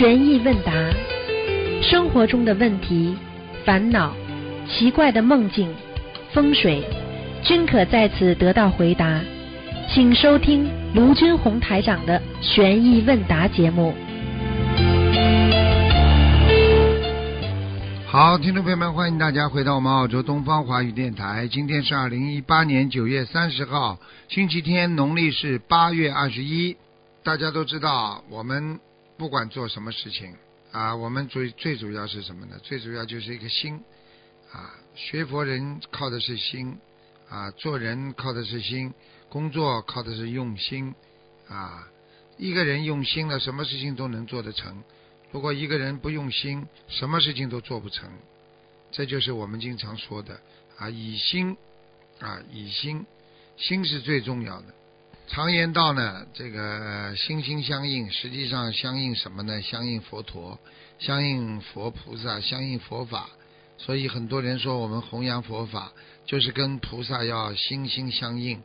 悬疑问答，生活中的问题、烦恼、奇怪的梦境、风水，均可在此得到回答。请收听卢军红台长的悬疑问答节目。好，听众朋友们，欢迎大家回到我们澳洲东方华语电台。今天是二零一八年九月三十号，星期天，农历是八月二十一。大家都知道，我们不管做什么事情啊，我们最最主要是什么呢？最主要就是一个心啊。学佛人靠的是心啊，做人靠的是心，工作靠的是用心啊。一个人用心了，什么事情都能做得成。如果一个人不用心，什么事情都做不成。这就是我们经常说的啊，以心啊，以心，心是最重要的。常言道呢，这个心心相印，实际上相应什么呢？相应佛陀，相应佛菩萨，相应佛法。所以很多人说，我们弘扬佛法，就是跟菩萨要心心相印，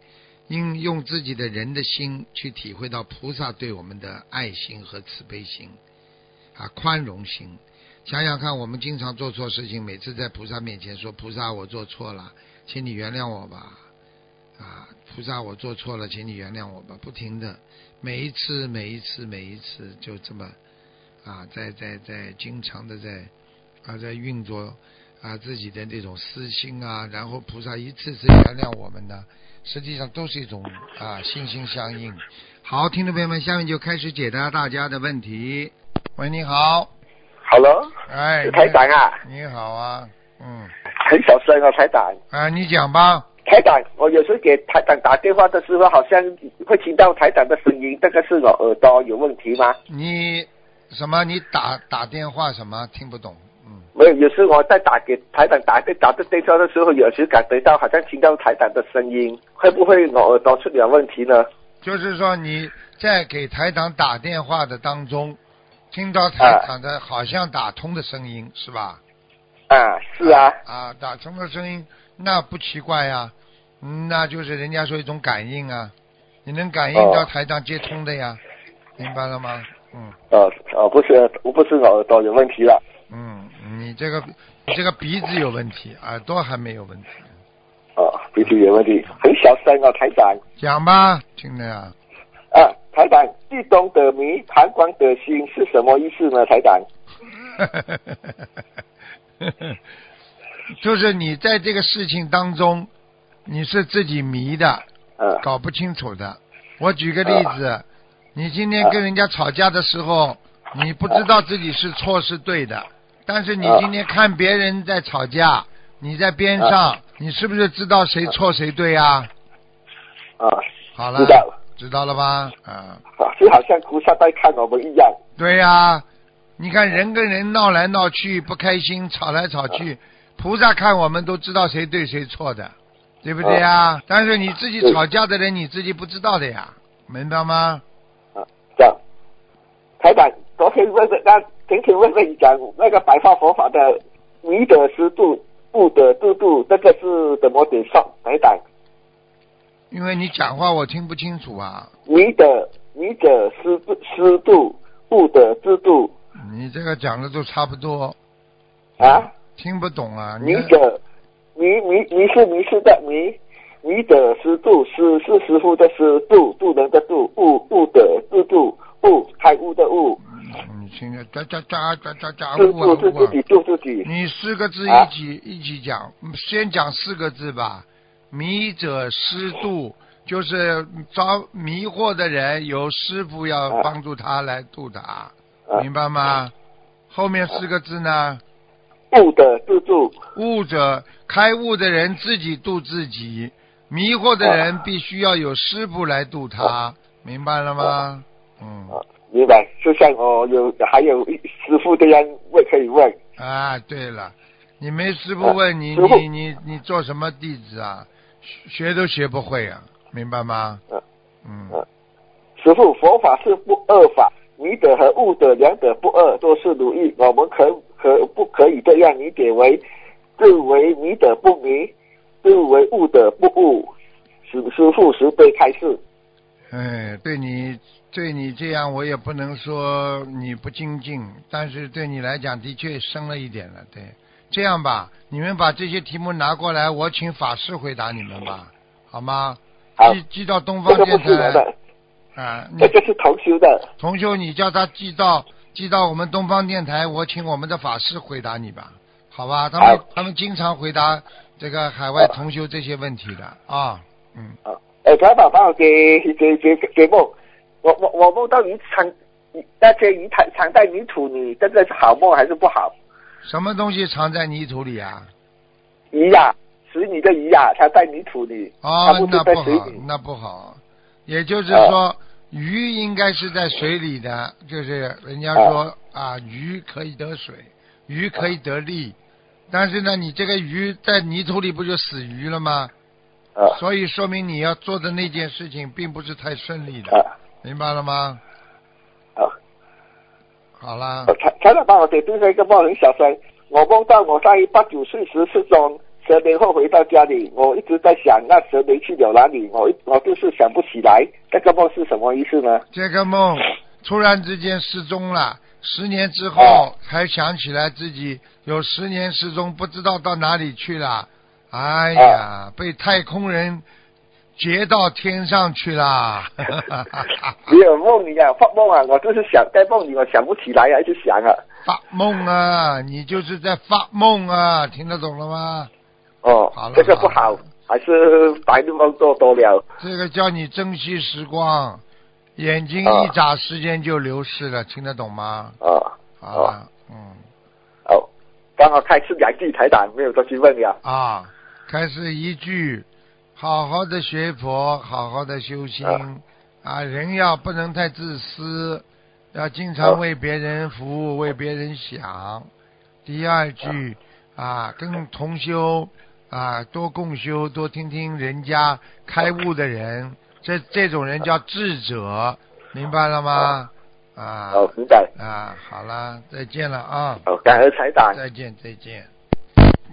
应用自己的人的心去体会到菩萨对我们的爱心和慈悲心。啊，宽容心，想想看，我们经常做错事情，每次在菩萨面前说：“菩萨，我做错了，请你原谅我吧。”啊，菩萨，我做错了，请你原谅我吧。不停的，每一次，每一次，每一次，就这么啊，在在在，经常的在啊，在运作啊自己的这种私心啊，然后菩萨一次次原谅我们呢，实际上都是一种啊心心相印。好，听众朋友们，下面就开始解答大家的问题。喂，你好。Hello，哎，是台长啊，你好啊，嗯，很小声啊，台长。啊，你讲吧。台长，我有时候给台长打电话的时候，好像会听到台长的声音，这个是我耳朵有问题吗？你什么？你打打电话什么？听不懂。嗯，没有，有时我在打给台长打打的电话的时候，有时感觉到好像听到台长的声音，会不会我耳朵出点问题呢？就是说你在给台长打电话的当中，听到台长的好像打通的声音，是吧？啊，是啊，啊，打通的声音那不奇怪呀，嗯那就是人家说一种感应啊，你能感应到哦台长接通的呀，明白了吗？嗯哦哦，不是，我不是我耳朵有问题了。嗯，你这个你这个鼻子有问题，耳朵还没有问题。哦，鼻子有问题，很小声啊，台长。讲吧，听着呀。啊，台长，地中的迷，膀胱的心是什么意思呢？台长？就是你在这个事情当中，你是自己迷的，嗯搞不清楚的。我举个例子，你今天跟人家吵架的时候，你不知道自己是错是对的，但是你今天看别人在吵架，你在边上，你是不是知道谁错谁对啊？啊，好了，知道了，知道了吧？啊，啊就好像菩萨在看我们一样。对呀、你看人跟人闹来闹去不开心，吵来吵去，菩萨看我们都知道谁对谁错的，对不对呀？但是你自己吵架的人，你自己不知道的呀，明白吗？啊，这样，台长，昨天问问那前天问问你讲那个白话佛法的迷的湿度、悟的度度，这个是怎么解说？台长，因为你讲话我听不清楚啊，迷的迷的湿度湿度、悟的制度你这个讲的都差不多，啊，听不懂啊。你迷的迷迷迷是迷失的迷。迷的湿度，师是师傅的师，度度人的度，悟悟的度度，悟开悟的悟，嗯你听着，喳喳喳喳喳喳制呜啊呜啊自己，度自己。你四个字啊一起、一起讲，先讲四个字吧。迷者师度，就是招迷惑的人，由师傅要啊帮助他来度他，啊明白吗？后面四个字呢？悟的度度，悟者开悟的人自己度自己，迷惑的人必须要有师傅来度他，明白了吗？嗯，啊，明白。就像我有还有一师傅这样问可以问，啊，对了，你没师傅问你，你你你做什么弟子啊？学学都学不会啊，明白吗？嗯嗯。嗯师傅佛法是不二法，迷的和悟的两者不二，都是如意。我们可可不可以这样理解为，自为迷者不迷，自为悟者不悟？师师傅慈悲开示。哎，对你对你这样，我也不能说你不精进，但是对你来讲的确深了一点了。对，这样吧，你们把这些题目拿过来，我请法师回答你们吧，好吗？好寄寄到东方电台是我的，啊，你这个是同修的。同修，你叫他寄到寄到我们东方电台，我请我们的法师回答你吧，好吧？他们他们经常回答这个海外同修这些问题的啊，嗯，啊，哎，台长帮我给给给给梦，我我我梦到鱼藏那些鱼藏藏在泥土里，真的是好梦还是不好？什么东西藏在泥土里啊？鱼呀、水里的鱼呀、它在泥土里，哦它，不那。不好那不好。也就是啊说，鱼应该是在水里的，就是人家说啊，鱼可以得水，鱼可以得利，但是呢，你这个鱼在泥土里不就死鱼了吗？啊所以说明你要做的那件事情并不是太顺利的，啊明白了吗？啊！好啦，台台长帮我解读这个梦很小声。我梦到我在八九岁时失踪，十年后回到家里，我一直在想那蛇年去了哪里，我我就是想不起来。这个梦是什么意思呢？这个梦突然之间失踪了，十年之后哦才想起来自己有十年失踪，不知道到哪里去了。哎哦呀，被太空人劫到天上去啦！没有梦里啊，发梦啊，我就是想在梦里，我想不起来啊，一直想啊。发梦啊，你就是在发梦啊，听得懂了吗？哦好了，这个不好好，还是白日梦做多了。这个叫你珍惜时光，眼睛啊一眨，时间就流逝了，听得懂吗？哦好了，嗯。哦，刚好开始两句台长，没有多去问了。啊，开始一句，好好的学佛，好好的修心啊啊，人要不能太自私，要经啊常为别人服务，为别人想。第二句啊，跟同修啊多共修，多听听人家开悟的人，这这种人叫智者，明白了吗？啊好，明白。啊，好了，再见了啊，哦，感恩财长。再见再见。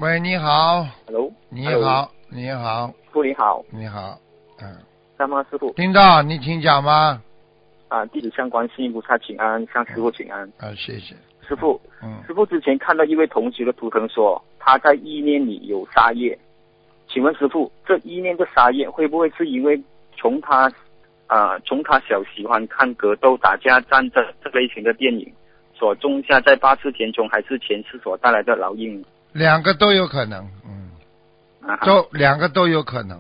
喂，你好，Hello，你好，你好，师傅你好，你好，嗯，三妈师傅听到你请讲吗？啊，弟子相观世音菩萨请安，向师傅请安。啊，谢谢，师傅，嗯，师傅之前看到一位同学的图腾说他在意念里有杀业，请问师傅，这意念的杀业会不会是因为从他啊、从他小喜欢看格斗、打架、战争这类型的电影所种下在八次田中还是前世所带来的烙印？两个都有可能，嗯，啊，都两个都有可能，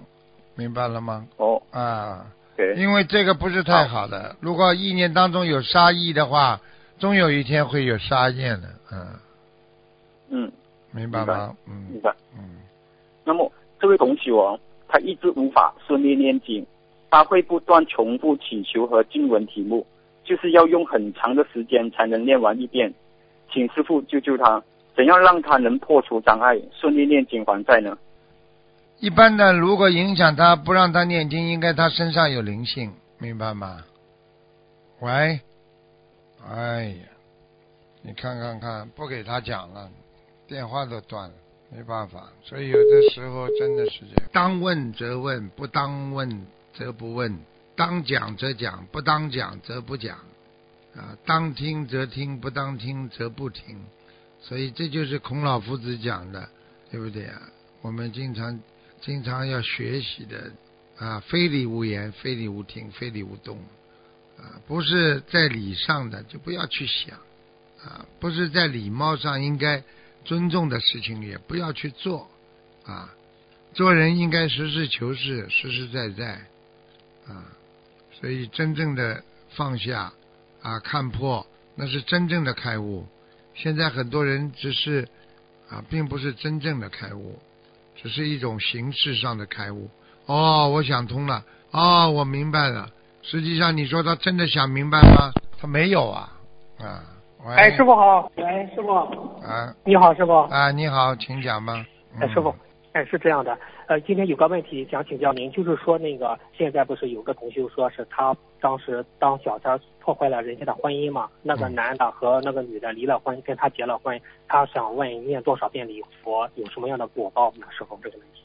明白了吗？哦，啊，对，因为这个不是太好的，如果意念当中有杀意的话，终有一天会有杀业的，嗯，嗯，明白吗？嗯明白。嗯，那么这位同学哦，他一直无法顺利念经，他会不断重复请求和经文题目，就是要用很长的时间才能念完一遍。请师傅救救他，怎样让他能破除障碍，顺利念经还债呢？一般的，如果影响他不让他念经，应该他身上有灵性，明白吗？喂，哎呀，你看看看，不给他讲了，电话都断了，没办法。所以有的时候真的是这样，当问则问，不当问则不问；当讲则讲，不当讲则不讲。啊，当听则听，不当听则不听。所以这就是孔老夫子讲的，对不对啊？我们经常经常要学习的啊，非礼勿言，非礼勿听，非礼勿动啊，不是在礼上的就不要去想啊，不是在礼貌上应该尊重的事情也不要去做啊。做人应该实事求是，实实在在啊，所以真正的放下啊，看破，那是真正的开悟。现在很多人只是啊，并不是真正的开悟。只是一种形式上的开悟。哦，我想通了。哦，我明白了。实际上，你说他真的想明白吗？他没有啊。啊，喂哎，师傅好，喂，师傅，啊你好，师傅，啊，你好，请讲吧。哎，师傅嗯，哎，是这样的，呃，今天有个问题想请教您，就是说那个现在不是有个同修说是他当时当小三破坏了人家的婚姻嘛，那个嗯男的和那个女的离了婚，跟他结了婚，他想问念多少遍礼佛有什么样的果报呢？师傅这个问题。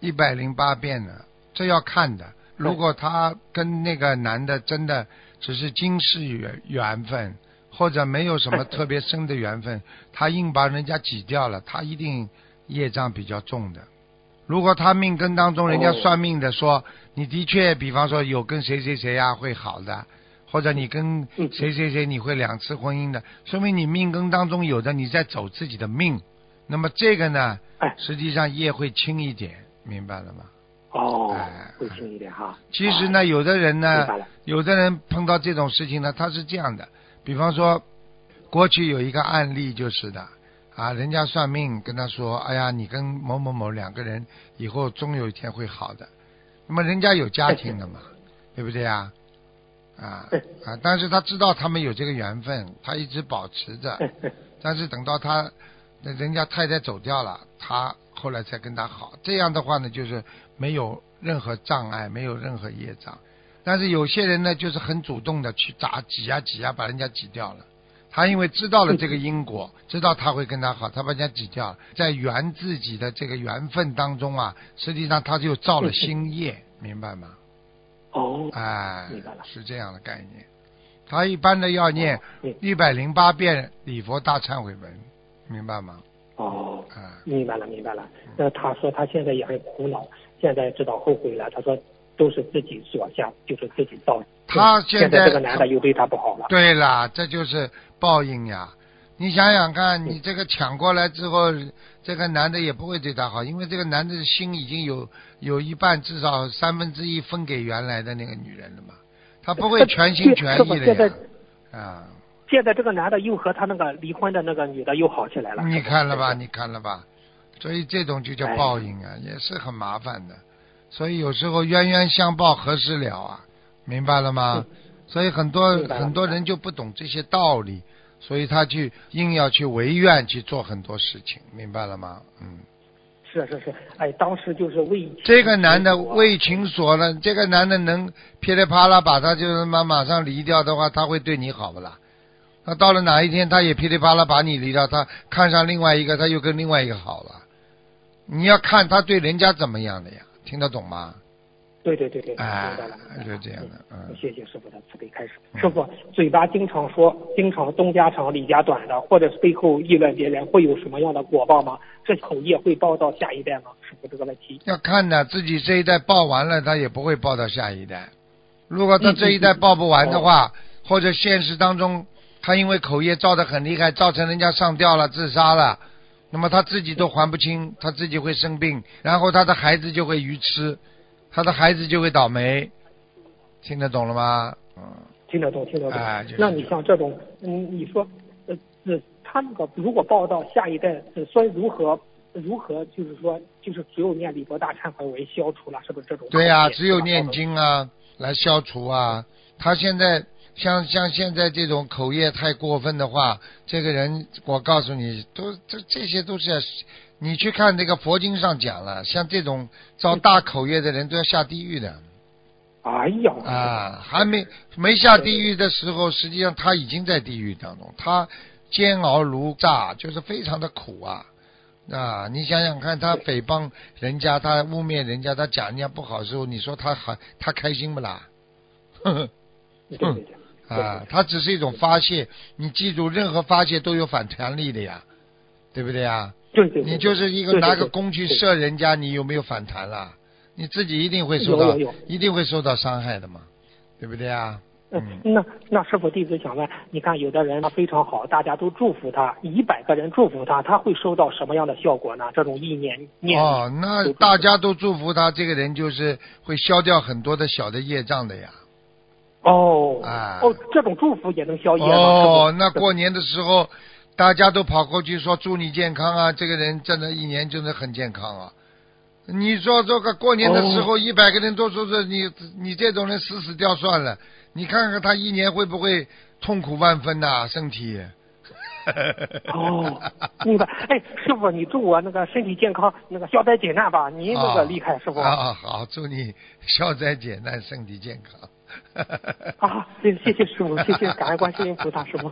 一百零八遍呢，这要看的。如果他跟那个男的真的只是今世缘缘分，或者没有什么特别深的缘分，他硬把人家挤掉了，他一定业障比较重的。如果他命根当中，人家哦算命的说，你的确，比方说有跟谁谁谁啊会好的，或者你跟嗯谁谁谁你会两次婚姻的，说明你命根当中有的你在走自己的命。那么这个呢，哎实际上业会轻一点，明白了吗？哦哎，会轻一点哈。其实呢，有的人呢，有的人碰到这种事情呢，他是这样的，比方说，过去有一个案例就是的，啊，人家算命跟他说，哎呀，你跟某某某两个人以后终有一天会好的，那么人家有家庭的嘛，对不对啊？啊对啊，但是他知道他们有这个缘分，他一直保持着，但是等到他那人家太太走掉了，他后来才跟他好。这样的话呢，就是没有任何障碍，没有任何业障。但是有些人呢，就是很主动的去砸挤呀挤呀，把人家挤掉了。他因为知道了这个因果，知道他会跟他好，他把人家挤掉了，在圆自己的这个缘分当中啊，实际上他就造了新业，明白吗？哦，哎明白了，是这样的概念。他一般的要念嗯一百零八遍礼佛大忏悔文，明白吗？哦，啊，明白了，明白了。那他说他现在也很苦恼，现在知道后悔了。他说都是自己所向，就是自己造。他现在现这个男的又对他不好了。对了，这就是报应呀。你想想看，你这个抢过来之后，这个男的也不会对他好，因为这个男的的心已经有有一半，至少三分之一分给原来的那个女人了嘛，他不会全心全意的呀。啊，现在这个男的又和他那个离婚的那个女的又好起来了。你看了吧？你看了吧？所以这种就叫哎报应啊，也是很麻烦的。所以有时候冤冤相报何时了啊？明白了吗？所以很多很多人就不懂这些道理，所以他去硬要去违愿去做很多事情，明白了吗？嗯，是是是，哎，当时就是为这个男的为情所了，这个男的能噼里啪啦把他就是马马上离掉的话，他会对你好不啦？那到了哪一天，他也噼里啪啦把你离掉，他看上另外一个，他又跟另外一个好了。你要看他对人家怎么样的呀，听得懂吗？对对对对，哎明白了，就是这样的嗯谢谢师傅的慈悲开始。师傅，嘴巴经常说，经常东家长李家短的，或者是背后议论别人，会有什么样的果报吗？这口业会报到下一代吗？师傅这个问题。要看呢，自己这一代报完了，他也不会报到下一代。如果他这一代报不完的话，或者现实当中他因为口业造得很厉害，造成人家上吊了、自杀了，那么他自己都还不清，他自己会生病，然后他的孩子就会愚痴，他的孩子就会倒霉，听得懂了吗？嗯，听得懂，听得懂。哎就是那你像这种，嗯，你说，呃，呃，他那个如果报到下一代，呃，说如何如何，就是说，就是只有念李伯大忏悔文消除了，是不是这种？对呀、只有念经啊来消除啊。他现在像像现在这种口业太过分的话，这个人我告诉你，都这这些都是要，你去看那个佛经上讲了，像这种造大口业的人都要下地狱的哎呀，啊，还没没下地狱的时候，实际上他已经在地狱当中，他煎熬如炸，就是非常的苦啊。啊，你想想看，他诽谤人家，他污蔑人家，他讲人家不好的时候，你说他还他开心不啦？呵呵对对对。啊，它只是一种发泄，你记住，任何发泄都有反弹力的呀，对不对呀？对对对，你就是一个拿个弓去射人家，你有没有反弹啦？你自己一定会受到一定会受到伤害的嘛，对不对啊？嗯，那那师傅弟子想问，你看有的人他非常好，大家都祝福他，一百个人祝福他，他会收到什么样的效果呢？这种意念念哦，那大家都祝福他，这个人就是会消掉很多的小的业障的呀。哦啊哦，这种祝福也能消业？哦，那过年的时候，大家都跑过去说祝你健康啊，这个人真的一年真的很健康啊。你说这个过年的时候，一百个人都说是你你这种人死死掉算了，你看看他一年会不会痛苦万分呐、身体。哦，明白。哎，师傅，你祝我那个身体健康，那个消灾解难吧。您那个厉害，师傅。啊，好，祝你消灾解难，身体健康。啊，谢谢谢师傅，谢谢感恩观世音菩萨师傅。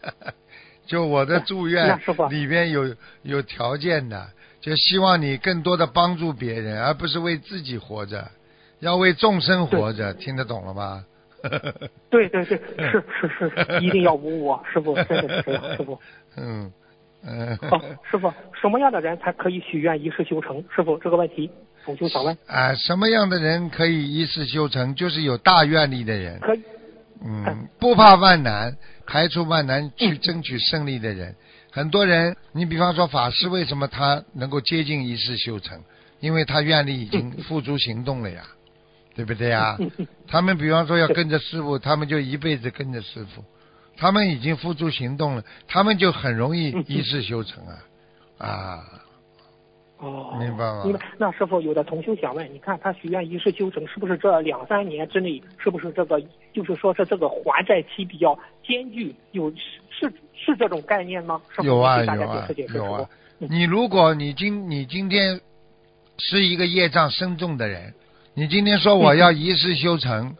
就我的祝那愿师傅里边有有条件的，就希望你更多的帮助别人，而不是为自己活着。要为众生活着，听得懂了吗？对对对，是是是，一定要无我，师傅真的是这样，师傅。嗯嗯。哦，师傅，什么样的人才可以许愿一世修成？师傅这个问题，同修想问。啊，什么样的人可以一世修成？就是有大愿力的人。可以。嗯，不怕万难，排除万难去争取胜利的人。很多人，你比方说法师，为什么他能够接近一世修成？因为他愿力已经付诸行动了呀，对不对呀？他们比方说要跟着师傅，他们就一辈子跟着师傅。他们已经付诸行动了，他们就很容易一世修成啊啊！哦，明白吗？明白。那师傅有的同修想问，你看他许愿一世修成，是不是这两三年之内，是不是这个就是说是这个还债期比较艰巨？有是是这种概念吗？有啊有啊有啊！你如果你今你今天是一个业障深重的人，你今天说我要一世修成。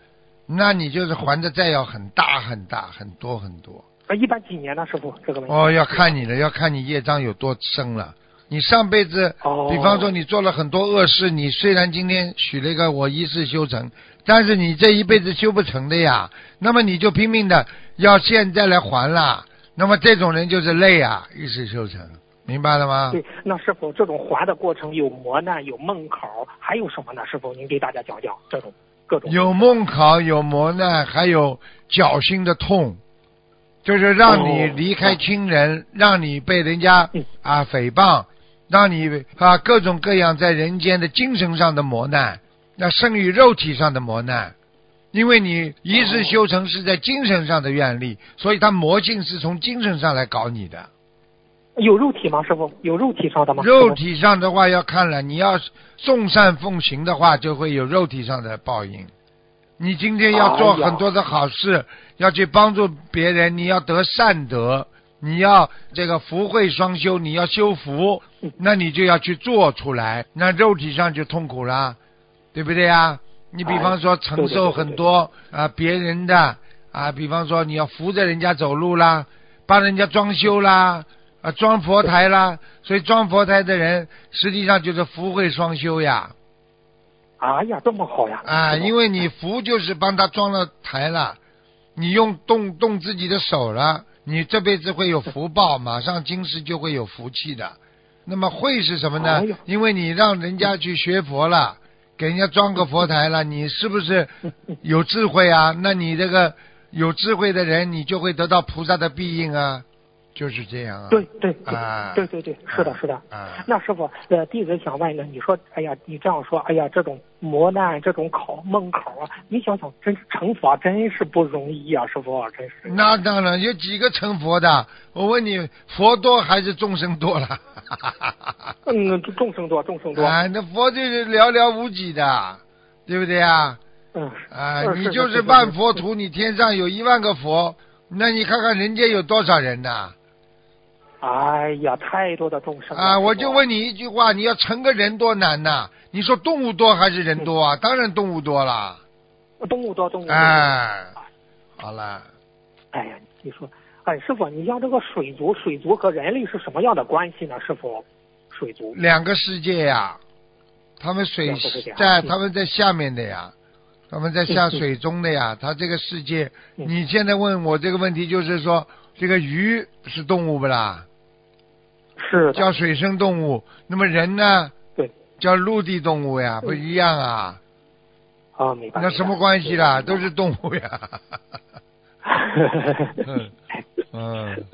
那你就是还的债要很大很大很多很多。啊，一般几年呢，师傅这个问题？哦，要看你的，要看你业障有多深了。你上辈子，比方说你做了很多恶事，你虽然今天许了一个我一世修成，但是你这一辈子修不成的呀。那么你就拼命的要现在来还啦。那么这种人就是累啊，一世修成，明白了吗？对，那师傅这种还的过程有磨难，有梦考，还有什么呢？师傅您给大家讲讲这种各种。有梦考，有磨难，还有绞心的痛，就是让你离开亲人，让你被人家啊诽谤，让你啊各种各样在人间的精神上的磨难，那胜于肉体上的磨难，因为你一世修成是在精神上的愿力，所以他魔性是从精神上来搞你的。有肉体吗，师傅？有肉体上的吗？肉体上的话要看了，你要众善奉行的话，就会有肉体上的报应。你今天要做很多的好事，要去帮助别人，你要得善德，你要这个福慧双修，你要修福，那你就要去做出来，那肉体上就痛苦了，对不对呀？你比方说承受很多啊别人的啊，比方说你要扶着人家走路啦，帮人家装修啦。啊，装佛台啦，所以装佛台的人实际上就是福慧双修呀。哎呀，这么好呀！啊，因为你福就是帮他装了台了，你用动动自己的手了，你这辈子会有福报，马上今世就会有福气的。那么会是什么呢？因为你让人家去学佛了，给人家装个佛台了，你是不是有智慧啊？那你这个有智慧的人，你就会得到菩萨的庇应啊。就是这样啊！对对对，对对对，是的，是的。那师傅，呃，弟子想问呢，你说，哎呀，你这样说，哎呀，这种磨难，这种考梦考啊，你想想，真是成佛真是不容易啊，师傅，真是。那当然，有几个成佛的？我问你，佛多还是众生多了？嗯，众生多，众生多。哎，那佛就是寥寥无几的，对不对啊？嗯。啊，你就是万佛图，你天上有一万个佛，那你看看人间有多少人呐？哎呀，太多的众生啊！我就问你一句话，你要成个人多难呐？你说动物多还是人多啊？当然动物多啦。动物多，动物多。哎，好了。哎呀，你说，哎，师傅，你像这个水族，水族和人类是什么样的关系呢？师傅，水族。两个世界呀，他们水在他们在下面的呀，他们在下水中的呀。他这个世界，你现在问我这个问题，就是说，这个鱼是动物不啦？是叫水生动物，那么人呢？对，叫陆地动物呀，不一样啊。啊，明白。那什么关系啦？都是动物呀。嗯嗯。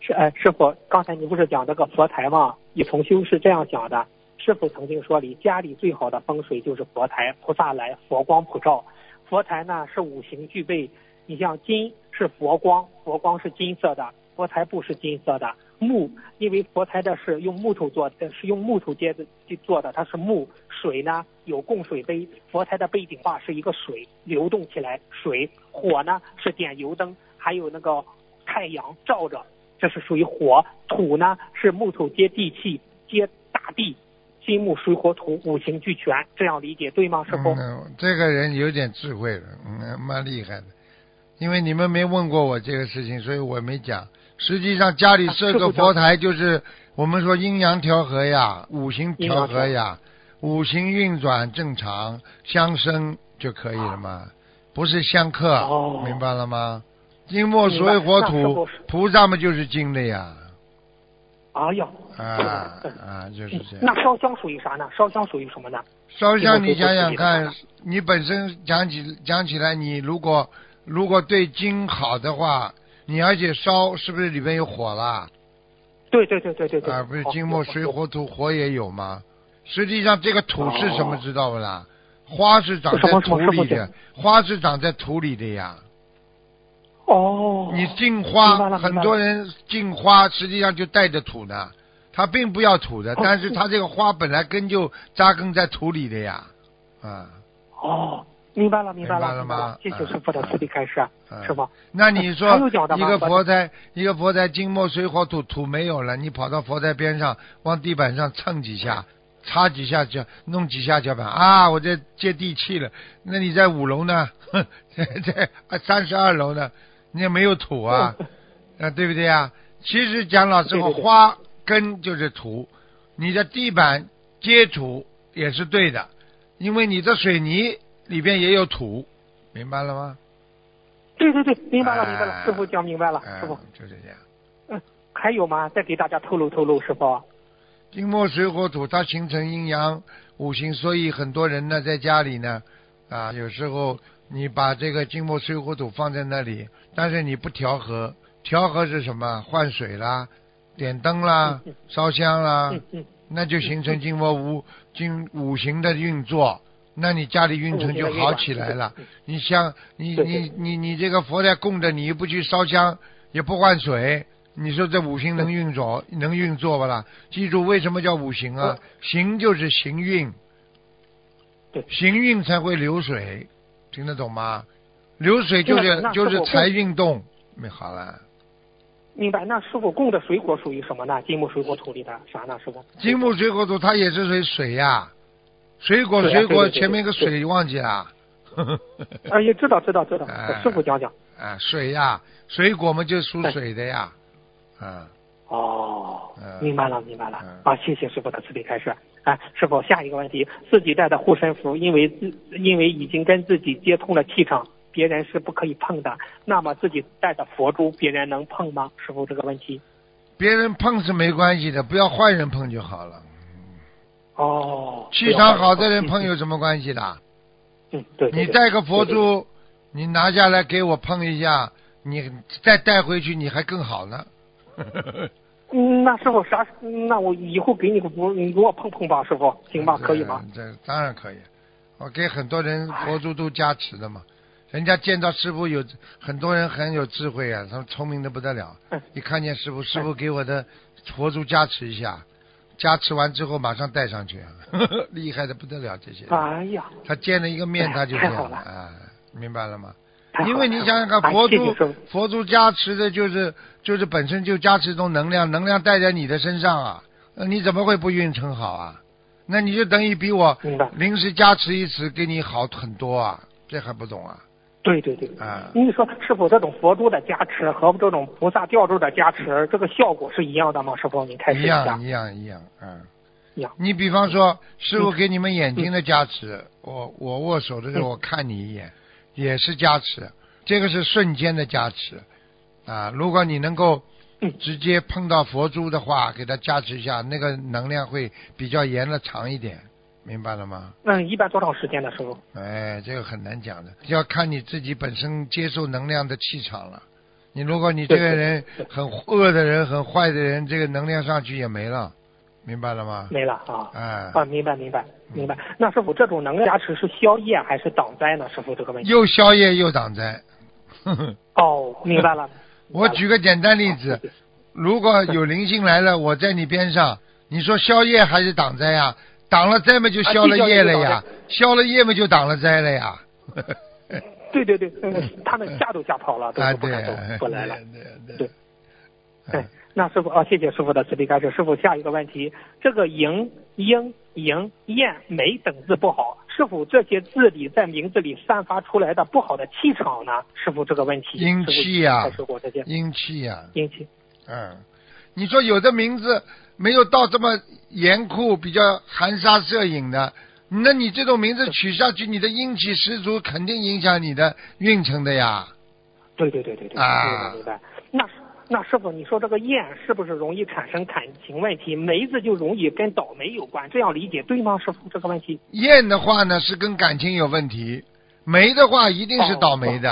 是哎，师傅，刚才你不是讲这个佛台吗？你重修是这样讲的。师傅曾经说，里家里最好的风水就是佛台，菩萨来，佛光普照。佛台呢是五行具备，你像金是佛光，佛光是金色的，佛台布是金色的。木，因为佛台的是用木头做的，是用木头接的做的，它是木。水呢，有供水杯，佛台的背景画是一个水流动起来，水。火呢是点油灯，还有那个太阳照着，这是属于火。土呢是木头接地气，接大地，金木水火土五行俱全，这样理解对吗？师傅？嗯，这个人有点智慧了，嗯，蛮厉害的。因为你们没问过我这个事情，所以我没讲。实际上家里设个佛台，就是我们说阴阳调和呀，五行调和呀。五行运转正常，相生就可以了嘛，不是相克，哦明白了吗？金木水火土，菩萨嘛就是金的呀，哎呀，啊嗯啊，就是这样。那烧香属于啥呢？烧香属于什么呢？烧香，你想想看，你本身讲起讲起来，你如果如果对金好的话，你而且烧，是不是里面有火啦？对对对对对对。啊，不是金木水。火土，火也有吗？实际上，这个土是什么哦知道不啦？花是长在土里的，花是长在土里的呀。哦。你进花，很多人进花实际上就带着土的，他并不要土的，哦但是他这个花本来根就扎根在土里的呀，啊。哦，明白了明白了了明白了吗，谢谢师傅的慈悲开示，嗯师傅。那你说一个佛台，一个佛台金木水火土，土没有了，你跑到佛台边上，往地板上蹭几下，擦几下脚，弄几下脚板啊，我这接地气了。那你在五楼呢？哼，在在三十二楼呢，你也没有土啊，啊，对不对啊？其实讲老实话，花根就是土，你的地板接土也是对的，因为你的水泥里边也有土，明白了吗？对对对，明白了哎明白了，师傅讲明白了，哎师傅。就是这样。嗯还有吗？再给大家透露透露，师傅。金木水火土，它形成阴阳五行，所以很多人呢在家里呢，啊，有时候你把这个金木水火土放在那里，但是你不调和，调和是什么？换水啦，点灯啦，烧香啦那就形成金木五金五行的运作，那你家里运程就好起来了。你像你你你你这个佛在供着，你又不去烧香，也不换水，你说这五行能运作能运作不啦？记住为什么叫五行啊？行就是行运，对行运才会流水，听得懂吗？流水就得是就是财运动，没好了。明白。那师傅供的水果属于什么呢？金木水火土里的啥呢？师傅？金木水火土它也是水水呀，水果水果前面一个水忘记了。啊，也知道知道知道哎，师傅讲讲。啊，水呀，水果嘛就属水的呀，啊，哦嗯，明白了，明白了嗯。啊，谢谢师傅的慈悲开示。哎，师傅，下一个问题，自己带的护身符，因为自因为已经跟自己接通了气场，别人是不可以碰的。那么自己带的佛珠，别人能碰吗？师傅，这个问题。别人碰是没关系的，不要坏人碰就好了。哦，气场好的人碰有什么关系的？嗯，对，你带个佛珠，你拿下来给我碰一下，你再带回去你还更好呢。嗯，那师傅啥？那我以后给你个佛，你给我碰碰吧，师傅，行吧？可以吗？这这当然可以，我给很多人佛珠都加持的嘛。人家见到师傅有很多人很有智慧啊，他们聪明的不得了嗯。一看见师傅，师傅给我的佛珠加持一下，加持完之后马上带上去，厉害的不得了。这些人哎呀，他见了一个面哎他就这太好了样啊，明白了吗？因为你想想看，哎佛珠佛珠加持的就是就是本身就加持一种能量，能量带在你的身上啊，呃你怎么会不运程好啊？那你就等于比我临时加持一次给你好很多啊，这还不懂啊？对对对。啊，你说是否，这种佛珠的加持和这种菩萨吊坠的加持，这个效果是一样的吗？师傅，你开始一下。样一样一样，嗯。一样你比方说，师傅给你们眼睛的加持，我我握手的时候我看你一眼，也是加持，这个是瞬间的加持啊。如果你能够嗯直接碰到佛珠的话，给它加持一下，那个能量会比较延的长一点，明白了吗？嗯，一般多长时间的时候？哎，这个很难讲的，要看你自己本身接受能量的气场了。你如果你这个人很恶的人、很坏的人，这个能量上去也没了，明白了吗？没了啊。哎，啊，明白明白明白。那师傅，这种能量加持是消业还是挡灾呢？师傅这个问题。又消业又挡灾。哦，明白了。我举个简单例子，如果有灵性来了，我在你边上，你说消业还是挡灾呀？挡了灾嘛就消了业了呀，消了业嘛就挡了灾了呀。对对对，嗯，他们吓都吓跑了，都不对敢走过来了。对对对。哎哎，那师傅啊，谢谢师傅的慈悲开示。师傅，下一个问题，这个迎、英、迎、燕、美等字不好，是否这些字里在名字里散发出来的不好的气场呢？师傅这个问题，阴气呀开始过这些阴气呀，阴气。嗯，你说有的名字没有到这么严酷、比较含沙射影的，那你这种名字取下去，你的阴气十足，肯定影响你的运程的呀。对对对对对，啊明白明白。那那师傅，你说这个燕是不是容易产生感情问题？梅子就容易跟倒霉有关，这样理解对吗？师傅，这个问题？燕的话呢是跟感情有问题，梅的话一定是倒霉的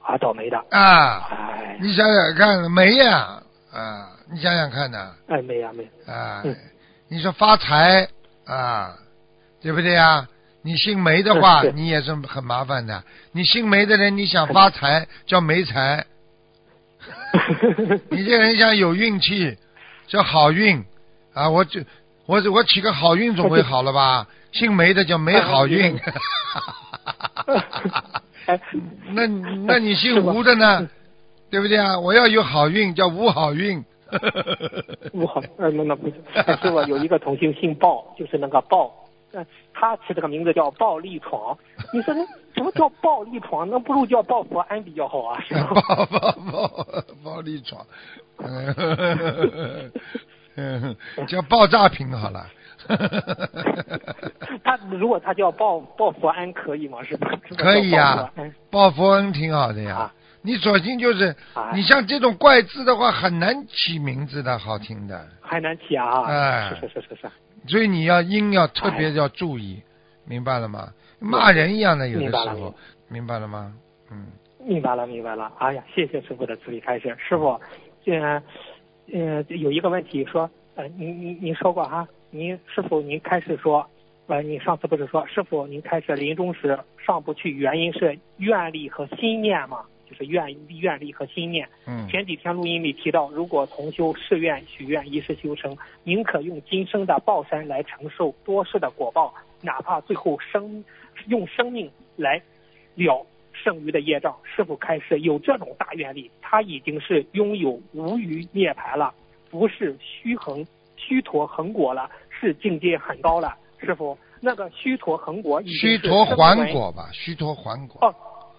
啊，倒霉的。啊。哎，你想想看，梅呀啊，你想想看呢哎，没呀没。啊嗯，你说发财啊，对不对呀？你姓梅的话，你也是很麻烦的。你姓梅的人，你想发财 叫梅财，你这人想有运气叫好运啊！我就我我起个好运总会好了吧？姓梅的叫梅好运。哎，那那你姓吴的呢？对不对啊？我要有好运叫吴好运。不好，呃，那那不是，是我有一个同学姓鲍，就是那个鲍，呃，他起这个名字叫暴力闯。你说那什么叫暴力闯？那不如叫暴佛安比较好啊，是吧？暴暴暴暴力闯，嗯嗯，叫爆炸品好了。他如果他叫鲍鲍佛安可以吗？是吧？可以呀、叫鲍佛安报佛恩挺好的呀啊。你索性就是啊，你像这种怪字的话，很难起名字的，好听的。很难起啊！哎是是是是是，所以你要音要特别要注意，明白了吗？骂人一样的，有的时候，明白了吗？嗯，明白了明白了。哎呀，谢谢师傅的慈悲开示。师傅，呃呃，有一个问题说，呃，您您您说过哈，您师傅您开始说，呃，你上次不是说师傅您开始临终时上不去，原因是愿力和心念嘛，就是愿愿力和心念。嗯前几天录音里提到，如果同修誓愿许愿一世修成，宁可用今生的报山来承受多世的果报，哪怕最后生用生命来了剩余的业障。师傅开示有这种大愿力，他已经是拥有无余涅槃了，不是虚恒虚陀恒果了，是境界很高了。师傅，那个虚陀恒果虚陀还果吧，虚陀还果，哦，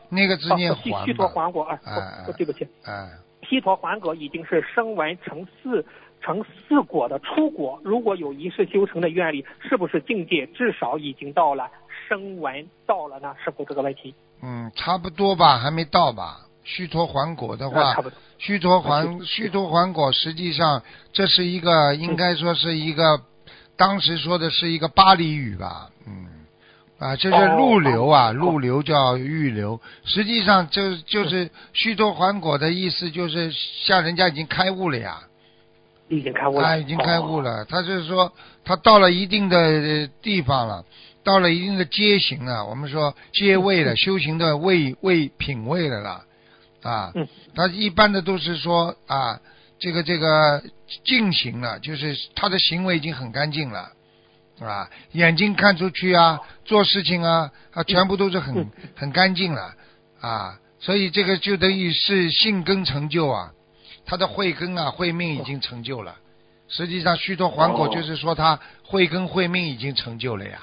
那个字念哦，虚虚陀还果啊，哎哦哦对不起。哎，西陀还果已经是声闻成四成四果的初果，如果有一世修成的愿力，是不是境界至少已经到了声闻到了呢？师傅这个问题，嗯，差不多吧，还没到吧。虚陀还果的呃话差，不多。虚陀还虚陀还果，实际上这是一个应该说是一个，当时说的是一个巴黎语吧，嗯，啊，就是入流啊，哦陆流叫预流，实际上就就是虚脱还果的意思，就是像人家已经开悟了呀，已经开悟了，啊，已经开悟哦。了。他就是说，他到了一定的呃地方了，到了一定的阶行了，我们说阶位了，修行的位位品位了啦，啊嗯，他一般的都是说啊，这个这个净行了，就是他的行为已经很干净了。啊，眼睛看出去啊，做事情啊，啊，全部都是很嗯很干净了，啊，所以这个就等于是性根成就啊，他的慧根啊、慧命已经成就了。实际上，虚脱还果哦就是说他慧根慧命已经成就了呀。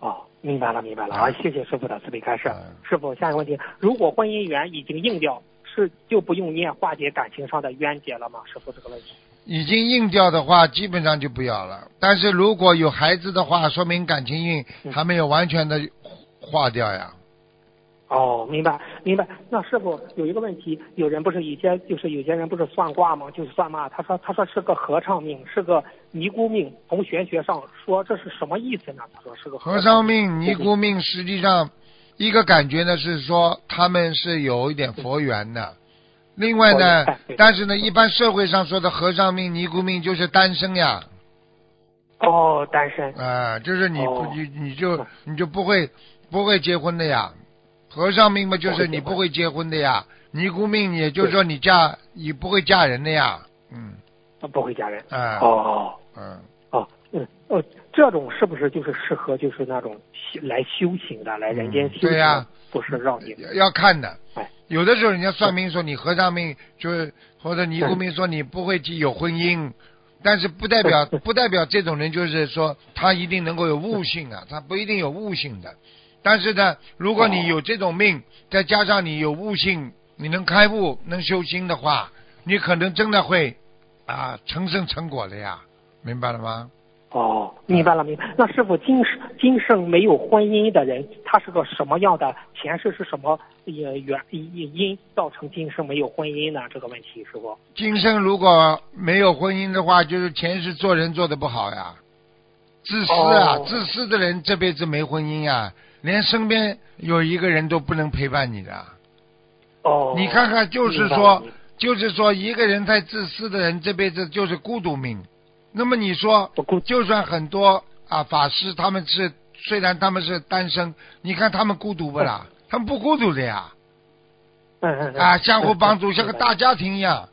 哦，明白了，明白了啊啊！谢谢师傅的慈悲开示嗯。师傅，下一个问题，如果婚姻缘已经硬掉，是就不用念化解感情上的冤结了吗？师傅这个问题。已经硬掉的话，基本上就不要了。但是如果有孩子的话，说明感情运嗯还没有完全的化掉呀。哦，明白明白。那师傅有一个问题，有人不是以前就是有些人不是算卦吗？就是算嘛，他说他说是个和尚命，是个尼姑命。从玄学上说这是什么意思呢？他说是个和尚尚命、尼姑命，实际上一个感觉呢是说他们是有一点佛缘的。另外呢但是呢，一般社会上说的和尚命、尼姑命就是单身呀，哦，单身。啊、就是你不哦你你就你就不会不会结婚的呀。和尚命嘛，就是你不会结婚的呀。尼姑命，也就是说你嫁你不会嫁人的呀。嗯，啊不会嫁人。啊、哦哦嗯，哦嗯呃，这种是不是就是适合就是那种来修行的，来人间修行？嗯对呀不是让你要看的哎。有的时候人家算命说你和尚命，就是或者尼姑命说你不会有婚姻，但是不代表 不代表这种人就是说他一定能够有悟性啊，他不一定有悟性的。但是呢，如果你有这种命，再加上你有悟性，你能开悟、能修心的话，你可能真的会啊成圣成果了呀，明白了吗？哦，明白了，明白。那师傅，今生今生没有婚姻的人，他是个什么样的？前世是什么也原因造成今生没有婚姻呢？这个问题，师傅。今生如果没有婚姻的话，就是前世做人做的不好呀，自私啊，哦自私的人这辈子没婚姻呀，连身边有一个人都不能陪伴你的。哦，你看看，就是说，就是说，一个人太自私的人，这辈子就是孤独命。那么你说，就算很多啊法师，他们是虽然他们是单身，你看他们孤独不啦？他们不孤独的呀，嗯嗯嗯啊，相互帮助，嗯像个大家庭一样，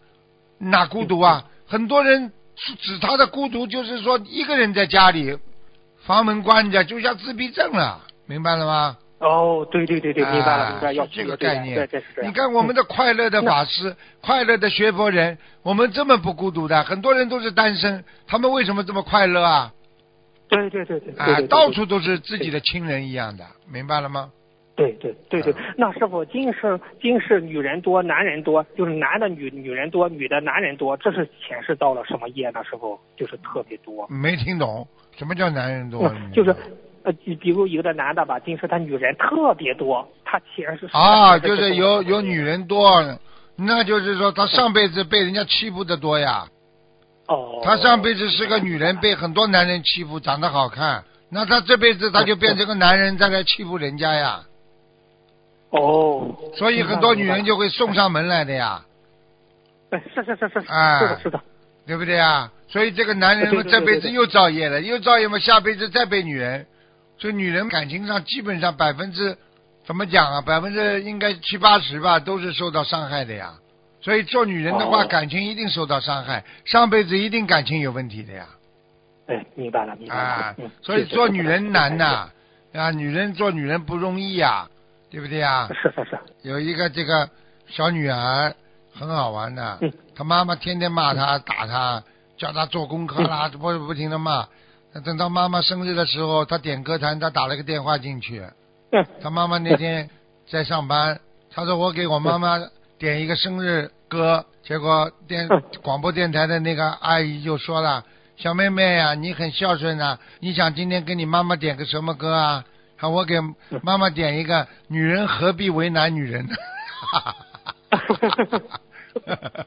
哪孤独啊？很多人指他的孤独，就是说一个人在家里，房门关着，就像自闭症了，明白了吗？哦，对对对对，明白了，啊明白，要这个概念对，这是这样。你看我们的快乐的法师，快乐的学佛人，我们这么不孤独的，很多人都是单身，他们为什么这么快乐啊？对对对对对啊对，对到处都是自己的亲人一样的，明白了吗？对对对对啊，那师傅，今世今世女人多，男人多，就是男的女女人多，女的男人多，这是前世到了什么业呢？师傅，就是特别多。没听懂什么叫男人多？嗯，就是呃，比比如有的男的吧，听说他女人特别多，他前世啊，就是有有女人多，那就是说他上辈子被人家欺负的多呀。哦，他上辈子是个女人，被很多男人欺负，长得好看，那他这辈子他就变成个男人，再来欺负人家呀。哦，所以很多女人就会送上门来的呀，哎，是是是是，哎是的是的，对不对啊？所以这个男人对对对这辈子对对又造业了，又造业嘛，下辈子再被女人。所以女人感情上基本上百分之怎么讲啊？百分之应该七八十吧，都是受到伤害的呀。所以做女人的话，哦感情一定受到伤害，上辈子一定感情有问题的呀。哎，明白了明白了啊，嗯，所以做女人难呐，呐，啊，女人做女人不容易呀，对不对呀？是是是，有一个这个小女儿很好玩的嗯，她妈妈天天骂她、打她，叫她做功课啦，不不停的骂。等到妈妈生日的时候，他点歌坛，他打了个电话进去。嗯，她妈妈那天在上班，他说我给我妈妈点一个生日歌，结果电广播电台的那个阿姨就说了：“小妹妹呀、你很孝顺啊，你想今天给你妈妈点个什么歌啊？”，我给妈妈点一个“女人何必为难女人”。哈哈哈哈哈哈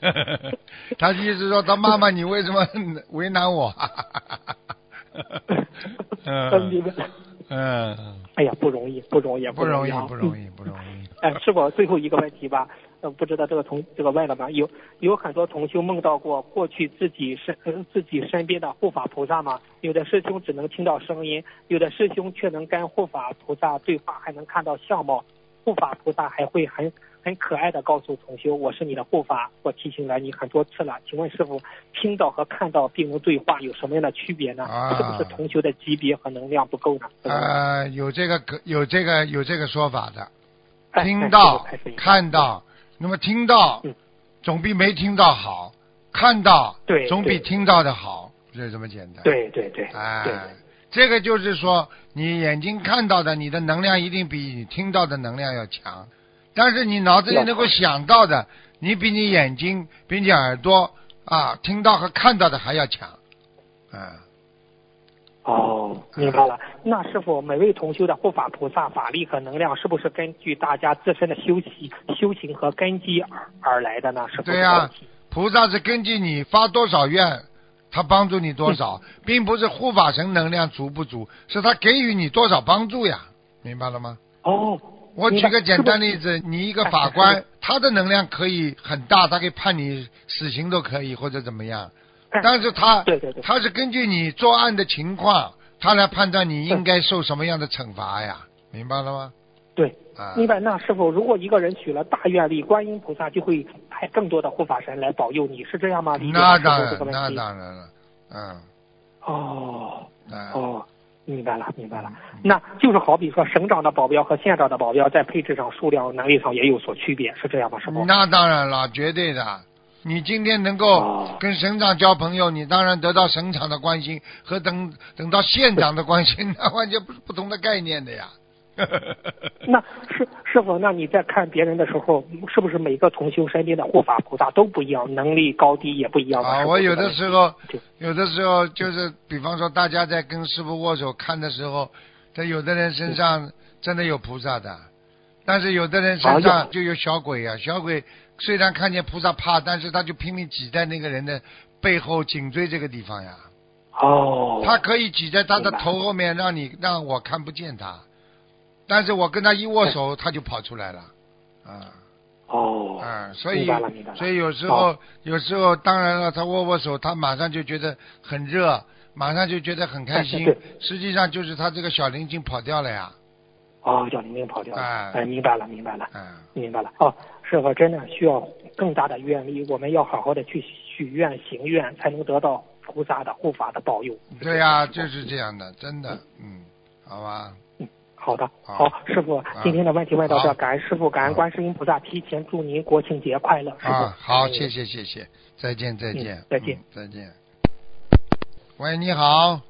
他的意思说，他妈妈，你为什么 为难我？嗯。嗯，哎呀，不容易，不容易，不容易啊，不容易，不容易。哎，师傅，最后一个问题吧，呃，不知道这个同这个问了吗？有有很多同修梦到过过去自己身、呃、自己身边的护法菩萨吗？有的师兄只能听到声音，有的师兄却能跟护法菩萨对话，还能看到相貌。护法菩萨还会很很可爱的告诉同修：“我是你的护法，我提醒了你很多次了。”请问师傅，听到和看到并能对话有什么样的区别呢？啊是不是同修的级别和能量不够呢？呃，有这个可有这个有这个说法的，听到看到，那么听到嗯总比没听到好，看到对总比听到的好，就这么简单。对对对，对哎，这个就是说，你眼睛看到的，你的能量一定比你听到的能量要强，但是你脑子里能够想到的，你比你眼睛、比你耳朵啊听到和看到的还要强，嗯。哦，明白了。那师傅，每位同修的护法菩萨法力和能量，是不是根据大家自身的修习、修行和根基而而来的呢？是不是？对呀、菩萨是根据你发多少愿，他帮助你多少，并不是护法神能量足不足，是他给予你多少帮助呀，明白了吗？哦，我举个简单例子。你一个法官，他的能量可以很大，他可以判你死刑都可以，或者怎么样。哎但是他对对对他是根据你作案的情况，他来判断你应该受什么样的惩罚呀，明白了吗？对，啊，明白。那师傅，如果一个人许了大愿力，观音菩萨就会派更多的护法神来保佑你，是这样吗？那吗当然那当然了，嗯，哦啊，哦，明白了，明白了。那就是好比说，省长的保镖和县长的保镖在配置上、数量、能力上也有所区别，是这样吗？师傅？那当然了，绝对的。你今天能够哦跟省长交朋友，你当然得到省长的关心，和等等到县长的关心，那完全不是不同的概念的呀。那师师傅，那你在看别人的时候，是不是每个同修身边的护法菩萨都不一样，能力高低也不一样？啊，我有的时候，有的时候就是，比方说大家在跟师傅握手看的时候，他有的人身上真的有菩萨的，但是有的人身啊上就有小鬼啊。小鬼虽然看见菩萨怕，但是他就拼命挤在那个人的背后颈椎这个地方呀。哦，他可以挤在他的头后面，让你让我看不见他，但是我跟他一握手，他就跑出来了，啊。哦，啊，所以所以有时候有时候当然了，他握握手，他马上就觉得很热，马上就觉得很开心，实际上就是他这个小灵精跑掉了呀，哦，小灵精跑掉了，哎哎，明白了明白了。嗯，明白了。哦，师傅真的需要更大的愿力，我们要好好的去许愿行愿，才能得到菩萨的护法的保佑。对呀、就是这样的，真的，嗯，好吧，好的，好。好，师傅，今天的问题问到这，感恩师傅，感恩观世音菩萨，提前祝您国庆节快乐，师傅。啊，好，嗯。谢谢谢谢，再见再见。嗯，再见。嗯再见。喂，你好，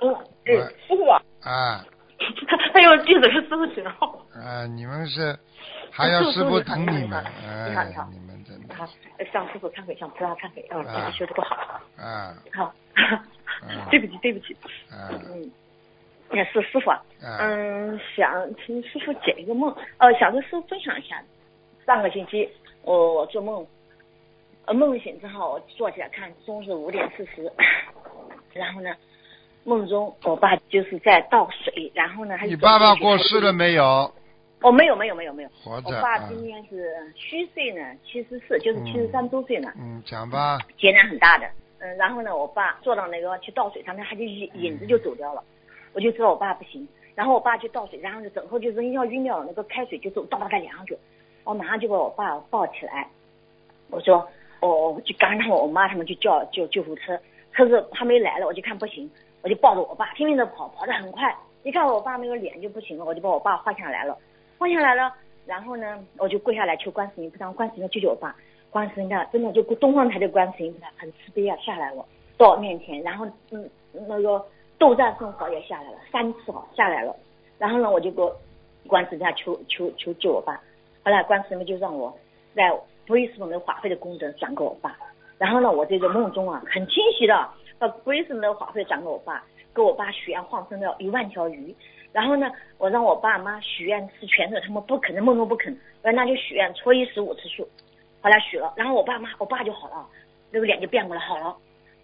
嗯，哎，师傅啊，啊。他他有弟子是师傅请号。啊，你们是还要师傅等你们，你好你好。哎，你们真的。好，向师傅忏悔，向菩萨忏悔，嗯，啊。自己修的不好。啊。好。嗯，对不起，对不起。啊。嗯，也是师傅嗯，想请师傅解一个梦，呃，想跟师傅分享一下。上个星期我我做梦，呃，梦醒之后我坐起来看钟是五点四十，然后呢，梦中我爸就是在倒水，然后呢，他你爸爸过世了？没有？哦，没有没有没有没有，活着我爸啊今年是虚岁呢，七十四，就是七十三周岁呢，嗯，讲吧。劫难很大的。嗯，然后呢，我爸坐到那个去倒水上面，他就影影子就走掉了，我就知道我爸不行。然后我爸去倒水，然后就整个就扔要晕掉了，那个开水就走倒到他脸上去，我马上就把我爸抱起来，我说我我就刚让我妈他们去叫救救护车，可是还没来了，我就看不行，我就抱着我爸拼命的跑，跑得很快，一看我爸那个脸就不行了，我就把我爸换下来了，换下来了，然后呢，我就跪下来求观世音菩萨，观世音救救我爸。观世音的真的就东方台的观世音菩萨很慈悲啊，下来我到我面前，然后嗯那个斗战胜佛也下来了，三次哦下来了，然后呢我就给观世音菩萨求求求救我爸，后来观世音就让我在布里斯本的法会的功德转给我爸，然后呢我这个梦中啊很清晰的把布里斯本的法会转给我爸，给我爸许愿放生了一万条鱼，然后呢我让我爸妈许愿吃全素，他们不肯，梦中不肯，我说那就许愿初一十五吃素。后来许了，然后我爸妈，我爸就好了，那个脸就变过来好了。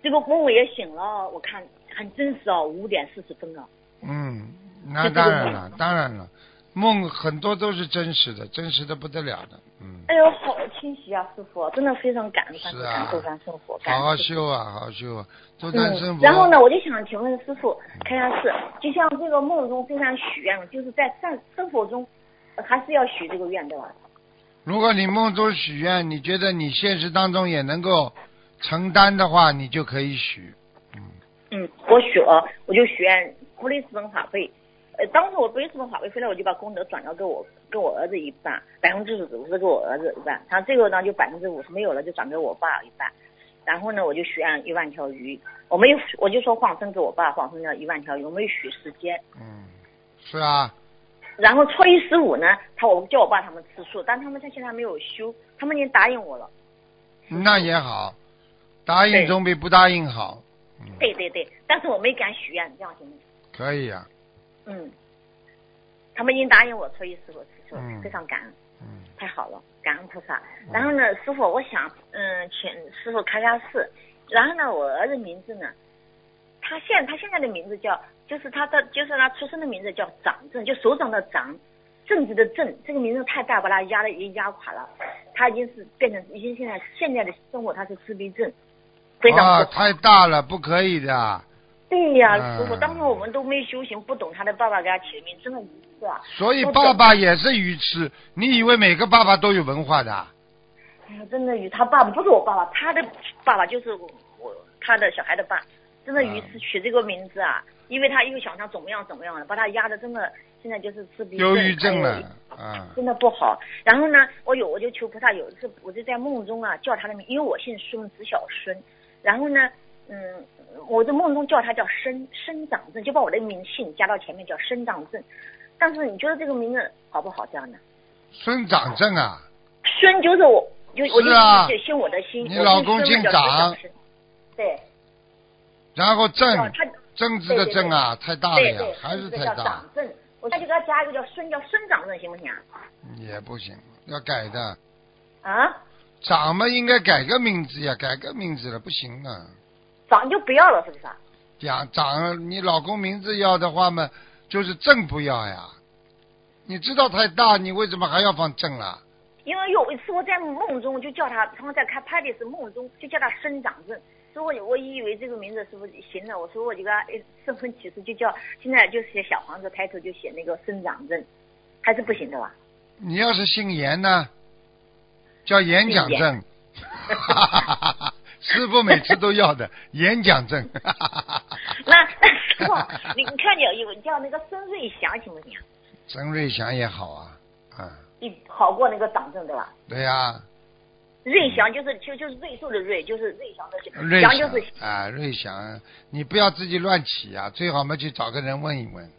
这个梦我也醒了，我看很真实哦，五点四十分了。嗯，那当然了，当然了，梦很多都是真实的，真实的不得了的。嗯，哎呦，好清晰啊，师傅，真的非常感恩观世是啊感恩周山圣佛，好好修啊，好好修啊，周丹生嗯，佛。然后呢，我就想请问师傅，看下是，就像这个梦中非常许愿了，就是在生生活中呃还是要许这个愿，对吧？如果你梦中许愿，你觉得你现实当中也能够承担的话，你就可以许。嗯，嗯，我许了，我就许愿布里斯本法会。呃，当时我布里斯本法会回来，我就把功德转交给我给我儿子一半，百分之五十给我儿子一半，然后这个呢就百分之五十没有了，就转给我爸一半。然后呢，我就许愿一万条鱼，我没有，我就说放生给我爸放生了一万条鱼，我没有许时间。嗯，是啊，然后初一十五呢，他我叫我爸他们吃素，但他们他现在还没有修，他们已经答应我了。那也好，答应总比不答应好。嗯，对对对，但是我没敢许愿，这样行不行？可以啊，嗯，他们已经答应我初一十五吃素，嗯非常感恩。嗯，太好了，感恩菩萨。然后呢，师傅，我想，嗯，请师傅开下示。然后呢，我儿子名字呢，他现他现在的名字叫，就是他的，就是他出生的名字叫长正，就手掌的掌，正直的正。这个名字太大，把他压的已经压垮了。他已经是变成，已经现在现在的生活他是自闭症，非常啊，太大了，不可以的。对呀、嗯师傅，当时我们都没修行，不懂他的爸爸给他起的名，真的是啊。所以爸爸也是愚痴。你以为每个爸爸都有文化的？哎呀，真的与他爸爸不是我爸爸，他的爸爸就是我我他的小孩的爸，真的愚痴取这个名字啊，因为他又想他怎么样怎么样的，把他压的真的现在就是自闭症，忧郁症了啊！真的不好。然后呢，我有我就求菩萨，有一次我就在梦中啊叫他的名，因为我姓孙，子小孙。然后呢，嗯，我在梦中叫他叫生生长正，就把我的名姓加到前面叫生长正。但是你觉得这个名字好不好？这样的？孙长正啊，孙就是我，就我就是姓我的姓，你老公姓长对，然后正正字的正啊，太大了呀还是太大我现在就给他加一个叫孙，叫孙长正，行不行啊？也不行，要改的。啊，长嘛应该改个名字呀，改个名字了不行啊。长就不要了，是不是啊？讲长，你老公名字要的话嘛，就是正不要呀。你知道太大，你为什么还要放正了？因为有一次我在梦中就叫他，他们在开派对时梦中就叫他生长正，所以我我以为这个名字是不是行了？我说我就给他哎身份启事就叫，现在就写小房子开头就写那个生长正，还是不行的吧？你要是姓严呢，叫演讲姓证。师傅每次都要的演讲证。那那师傅，你你看有有叫那个孙瑞祥行不行啊？曾瑞祥也好啊，啊，一好过那个党政对吧？对呀、瑞祥就是就就是瑞兽的瑞，就是瑞祥的瑞祥祥就是啊，瑞祥，你不要自己乱起啊，最好嘛去找个人问一问。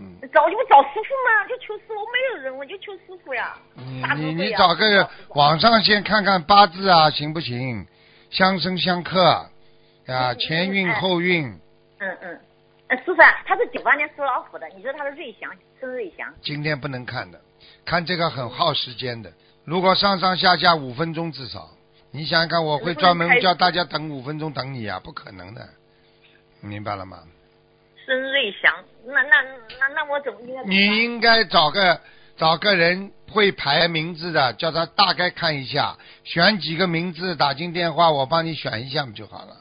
嗯，找就不找师傅吗，就求师傅，没有人我就求师傅呀。你你找个网上先看看八字啊，行不行？相生相克啊，嗯前运嗯后运，嗯嗯，呃，师傅啊，他是九八年属老虎的，你说他是瑞祥，是瑞祥。今天不能看的，看这个很耗时间的。如果上上下下五分钟至少，你想想看，我会专门叫大家等五分钟等你啊，不可能的，明白了吗？孙瑞祥，那那那那我怎么应该？你应该找个找个人会排名字的，叫他大概看一下，选几个名字打进电话，我帮你选一下不就好了？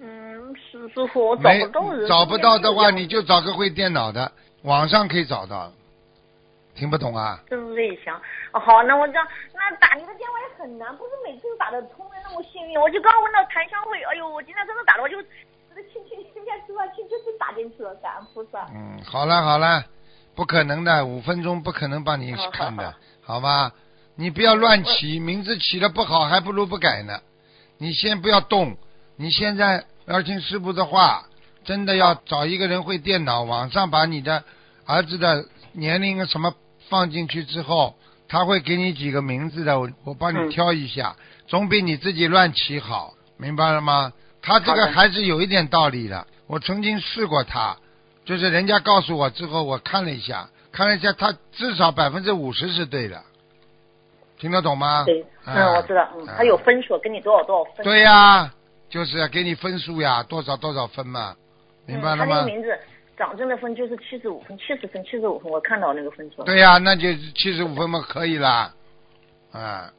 嗯，师师傅，我找不到人。找不到的话，你就找个会电脑的，网上可以找到。听不懂啊？曾瑞祥。哦，好，那我这样，那打你的电话也很难，不是每次都打得通的，那么幸运。我就刚问到檀香会，哎呦，我今天真的打了，我就轻轻轻轻吃饭去，就是打进去了，感恩菩萨。嗯，好了好了，不可能的，五分钟不可能帮你看的好，吧？你不要乱起，名字起的不好，还不如不改呢。你先不要动，你现在要听师傅的话，真的要找一个人会电脑，网上把你的儿子的年龄什么放进去之后，他会给你几个名字的，我我帮你挑一下，总比你自己乱起好，明白了吗？他这个还是有一点道理的，我曾经试过他，就是人家告诉我之后，我看了一下，看了一下，他至少百分之五十是对的，听得懂吗？对，啊嗯，我知道，嗯，他有分数，给你多少多少分。对呀、就是给你分数呀，多少多少分嘛，明白了嗯、他那个？名字长征的分就是七十五分，七十分，七十五分，我看到那个分数。对呀、那就七十五分嘛，可以啦。啊，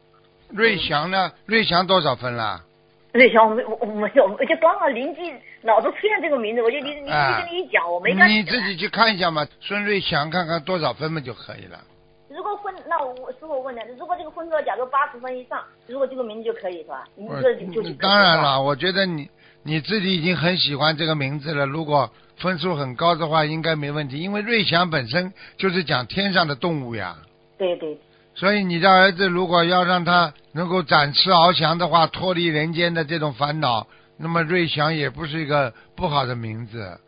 瑞祥呢？瑞祥多少分啦？瑞祥，我没我我没有，我就刚好临机脑子出现这个名字，我就你你你啊跟你一讲，我没敢你自己去看一下嘛，孙瑞祥看看多少分嘛就可以了。如果分，那我我师傅问的，如果这个分数假如八十分以上，如果这个名字就可以是吧？你这就当然了，我觉得你你自己已经很喜欢这个名字了。如果分数很高的话，应该没问题，因为瑞祥本身就是讲天上的动物呀。对对，所以你的儿子如果要让他能够展翅翱翔的话，脱离人间的这种烦恼，那么瑞祥也不是一个不好的名字，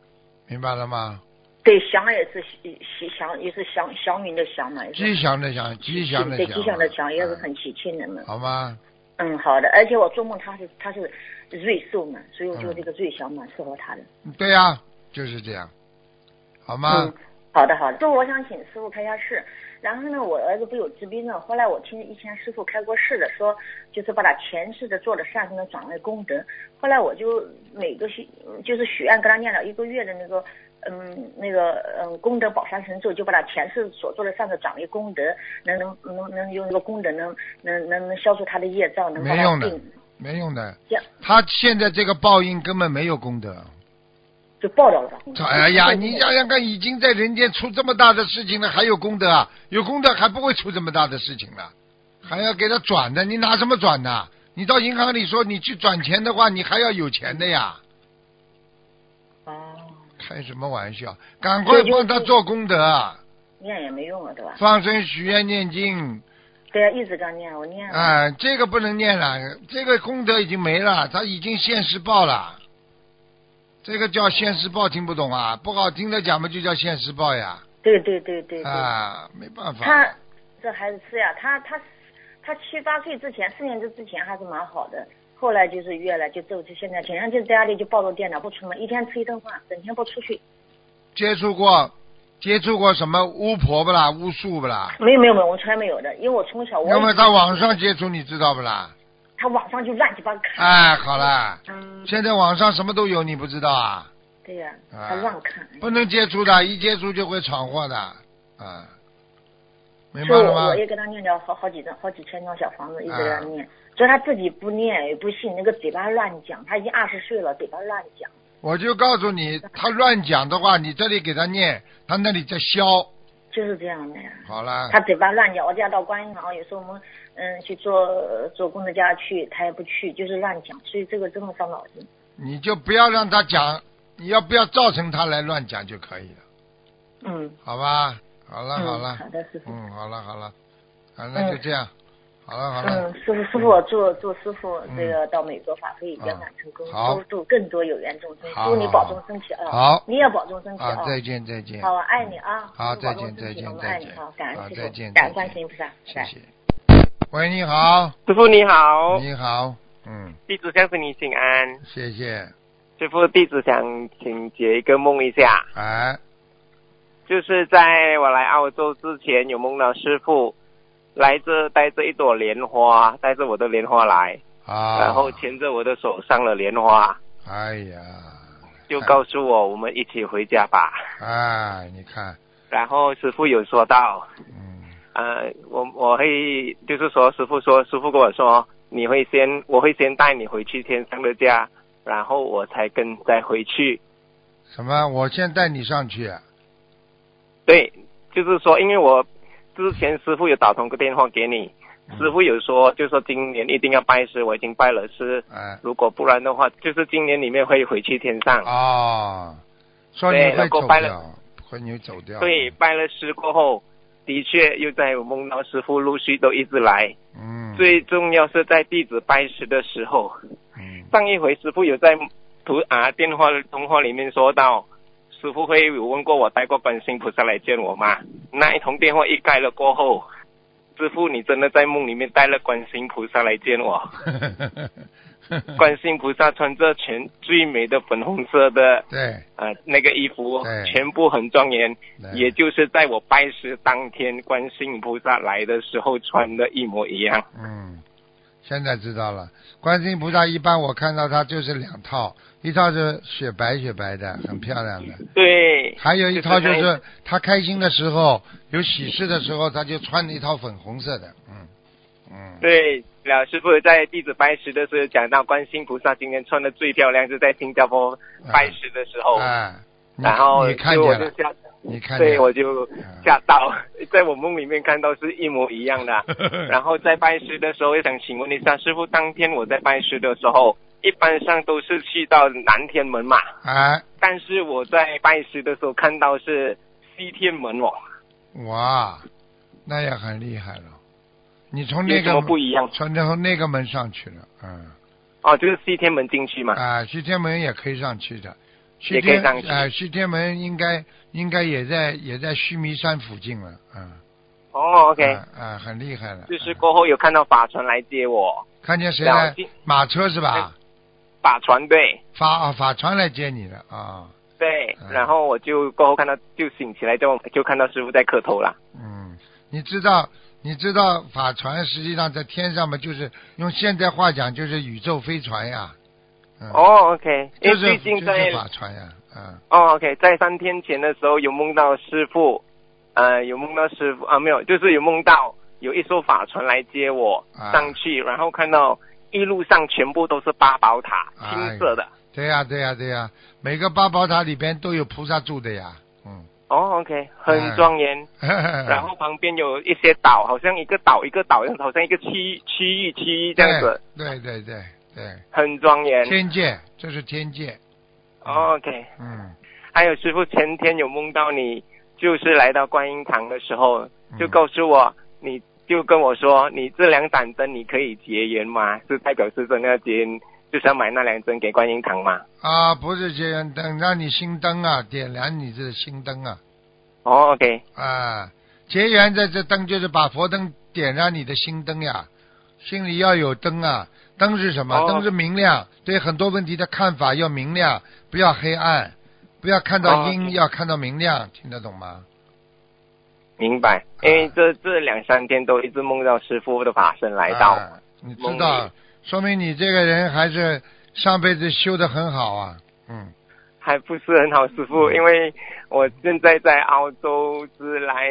明白了吗？对祥也是喜喜祥，也是祥祥云的祥嘛，吉祥的祥，吉祥的祥，对吉祥的祥也是嗯很喜庆的嘛。好吗？嗯，好的，而且我做梦他是他是瑞兽嘛，所以我觉得这个瑞祥蛮适合他的。对呀、就是这样，好吗？嗯，好的好的。师傅，我想请师傅开下示。然后呢，我儿子不有治病症，后来我听以前师傅开过示的，说就是把他前世的做的善事呢转为功德。后来我就每个许就是许愿跟他念了一个月的那个嗯那个嗯功德宝山神咒，就把他前世所做的善事转为功德，能能能能用这个功德能能能能消除他的业障，能没用的没用的，他现在这个报应根本没有功德。就报掉了吧。哎呀，你想想看，已经在人间出这么大的事情了，还有功德啊？有功德还不会出这么大的事情了，还要给他转的，你拿什么转呢？你到银行里说你去转钱的话，你还要有钱的呀，哦，开什么玩笑？赶快帮他做功德，啊念也没用了，对吧？放生、许愿、念经，对啊，一直刚念，我念了。啊、这个不能念了，这个功德已经没了，他已经现世报了。这个叫现世报，听不懂啊？不好听的讲嘛，就叫现世报呀。对对对对对。啊，没办法。他这孩子是呀，他他他七八岁之前，四年级之前还是蛮好的，后来就是越来就走，就现在天天就在家里就抱着电脑不出门，一天吃一顿饭，整天不出去。接触过接触过什么巫婆不啦？巫术不啦？没有没有没有，我从来没有的，因为我从小我要么在网上接触，你知道不啦？他网上就乱七八糟看。哎，好了，嗯，现在网上什么都有，你不知道啊？对呀，啊他乱看。不能接触的，一接触就会闯祸的，啊，明白了吗我我？也给他念了好好几张好几千张小房子，一直给他念。所以他自己不念也不信，那个嘴巴乱讲，他已经二十岁了，嘴巴乱讲。我就告诉你，他乱讲的话，你这里给他念，他那里在消。就是这样的呀。好了，他嘴巴乱讲，我叫他到观音堂，有时候我们嗯去做做功德家去，他也不去，就是乱讲，所以这个真的伤脑筋。你就不要让他讲，你要不要造成他来乱讲就可以了，嗯，好吧？好了嗯好了，好的师傅。嗯，好了好了，啊，那就这样，好了好了，嗯，师傅，师傅，祝祝师傅这个到美国法会圆满成功，嗯好。祝祝更多有缘众生。好祝你保好。好重身体啊！好。你也保重身体啊，再见再见，好，我爱你啊！好再见再见我们再见。爱你啊！感恩师傅，感恩观世音菩萨，谢谢。喂，你好，师傅你好，你好，嗯，弟子向你请安。谢谢，师傅，弟子想请解一个梦一下，哎，就是在我来澳洲之前，有梦到师傅来着带着一朵莲花，带着我的莲花来，啊，然后牵着我的手上了莲花，哎呀，就告诉我我们一起回家吧。哎，你看，然后师傅有说到，嗯，呃，我我会就是说，师傅说，师傅跟我说，你会先，我会先带你回去天上的家，然后我才跟再回去。什么？我先带你上去，对，就是说，因为我之前师傅有打通个电话给你，师傅有说，就说今年一定要拜师，我已经拜了师，哎，如果不然的话，就是今年里面会回去天上。哦，说你对会走然后拜了掉，会你走掉，对，拜了师过后，的确又在我梦到师傅陆续都一直来。嗯，最重要是在弟子拜师的时候，嗯，上一回师傅有在图啊电话通话里面说到，师傅会有问过我带过观世音菩萨来见我吗？那一通电话一盖了过后，师傅你真的在梦里面带了观世音菩萨来见我。观世音菩萨穿着全最美的粉红色的对，呃那个衣服，全部很庄严，也就是在我拜师当天，观世音菩萨来的时候穿的一模一样。嗯，现在知道了。观世音菩萨一般我看到他就是两套，一套是雪白雪白的，很漂亮的，对，还有一套就就是是他开心的时候，有喜事的时候，他就穿一套粉红色的，嗯嗯，对，老师傅在弟子拜师的时候讲到，观世音菩萨今天穿的最漂亮是在新加坡拜师的时候，哎，你然后你看见了，你看所以，我就吓到，在我梦里面看到是一模一样的。然后在拜师的时候，也想请问一下师傅，当天我在拜师的时候，一般上都是去到南天门嘛，啊，但是我在拜师的时候看到是西天门哦，哇，那也很厉害了。你从那个么不一样？从那那个门上去了，嗯，哦，就是西天门进去嘛。啊，西天门也可以上去的，西也可以天啊去啊，西天门应该应该也在也在须弥山附近了，嗯，哦，OK，、啊啊，很厉害了，就是嗯过后有看到法船来接我，看见谁来？了？马车是吧？法船对。法啊法船来接你了啊，对，嗯然后我就过后看到就醒起来就就看到师傅在磕头了。嗯，你知道你知道法船实际上在天上嘛，就是用现代话讲就是宇宙飞船呀，嗯，哦，OK，因为最近在就是法船呀，嗯。哦，OK，在三天前的时候有梦到师傅，呃，有梦到师傅啊，没有，就是有梦到有一艘法船来接我啊。上去，然后看到一路上全部都是八宝塔，哎。青色的。对呀、对呀、对呀、每个八宝塔里边都有菩萨住的呀，嗯，哦，OK，很庄严。然 然后旁边有一些岛，好像一个岛一个岛，好像一个区区域区域这样子，对对对对很庄对，严。天界，这是天界，哦 OK，嗯，还有师傅前天有梦到你，就是来到观音堂的时候，嗯就告诉我，你就跟我说，你这两盏灯你可以结缘吗？是代表是真的要结缘，就是要买那两灯给观音堂吗？啊，不是结缘灯，让你心灯啊，点燃你这心灯啊，哦，OK，啊，结缘在这灯就是把佛灯点燃你的心灯呀，心里要有灯啊。灯是什么？哦灯是明亮，对很多问题的看法要明亮，不要黑暗，不要看到哦阴，要看到明亮，听得懂吗？明白。因为这这两三天都一直梦到师傅的法身来到，啊你知道里，说明你这个人还是上辈子修的很好啊。嗯，还不是很好，师傅，因为我现在在澳洲是来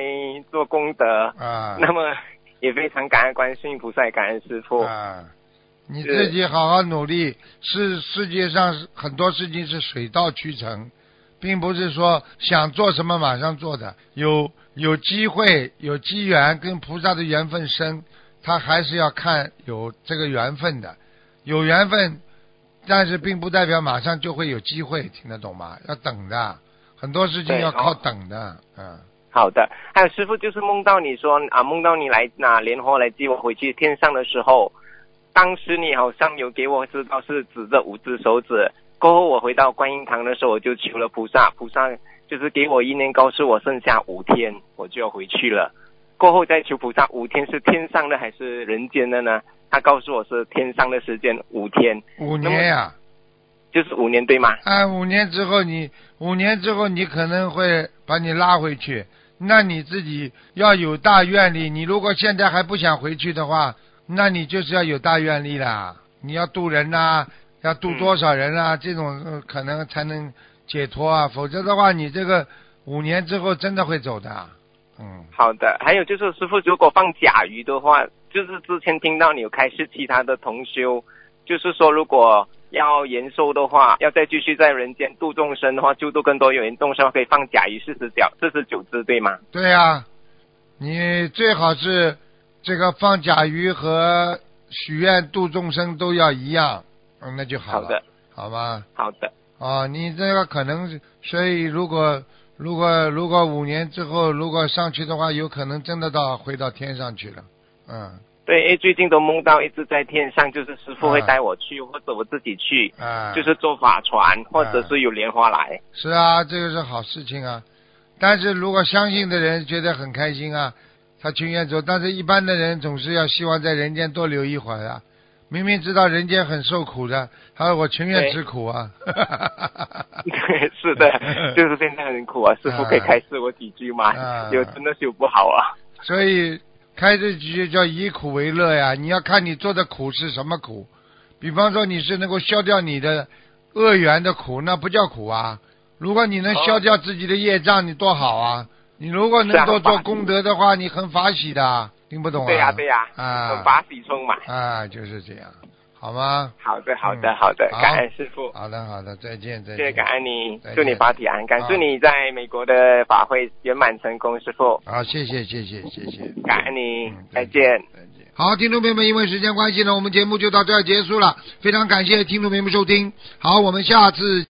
做功德，啊那么也非常感恩观世音菩萨，感恩师傅。啊，你自己好好努力。是世界上很多事情是水到渠成，并不是说想做什么马上做的。有有机会、有机缘，跟菩萨的缘分深，他还是要看有这个缘分的。有缘分，但是并不代表马上就会有机会，听得懂吗？要等的，很多事情要靠哦等的。嗯，好的，还有师傅就是梦到你说啊，梦到你来拿莲花来接我回去天上的时候，当时你好像有给我知道是指着五只手指。过后我回到观音堂的时候，我就求了菩萨，菩萨就是给我一年告诉我剩下五天我就要回去了。过后再求菩萨，五天是天上的还是人间的呢？他告诉我是天上的时间五天，五年呀、就是五年对吗？啊，五年之后你五年之后你可能会把你拉回去，那你自己要有大愿力。你如果现在还不想回去的话，那你就是要有大愿力啦。你要渡人呐、要渡多少人啊？这种、呃可能才能解脱啊，否则的话，你这个五年之后真的会走的。嗯，好的，还有就是师傅，如果放甲鱼的话，就是之前听到你有开示其他的同修，就是说如果要延寿的话，要再继续在人间度众生的话，救度更多有缘众生，可以放甲鱼四十角四十九只，对吗？对呀、你最好是这个放甲鱼和许愿度众生都要一样，嗯，那就好了。好的，好吧。好的，啊，你这个可能，所以如果如果如果五年之后如果上去的话，有可能真的到回到天上去了。嗯对，因为最近都梦到一直在天上，就是师傅会啊带我去，或者我自己去，啊，就是坐法船，或者是有莲花来。是啊，这个是好事情啊。但是如果相信的人觉得很开心啊，他情愿走。但是一般的人总是要希望在人间多留一会儿啊。明明知道人间很受苦的，他说我情愿吃苦啊。对，是的，就是现在很苦啊，师傅可以开示我几句吗？啊有真的修不好啊。所以开这句就叫以苦为乐呀。你要看你做的苦是什么苦。比方说你是能够消掉你的恶缘的苦，那不叫苦啊。如果你能消掉自己的业障，你多好啊！你如果能够做功德的话，你很法喜的，听不懂啊？对呀、对呀、啊很法喜充满。啊，就是这样，好吗？好的，好嗯的，好的，好感恩师傅，好的，好的，再见，再见。谢谢感恩你，祝你法体安康，好祝你在美国的法会圆满成功，师傅，好，谢谢，谢谢，谢谢。感恩你嗯，再见。再见。好，听众朋友们，因为时间关系呢，我们节目就到这儿结束了。非常感谢听众朋友们收听，好，我们下次。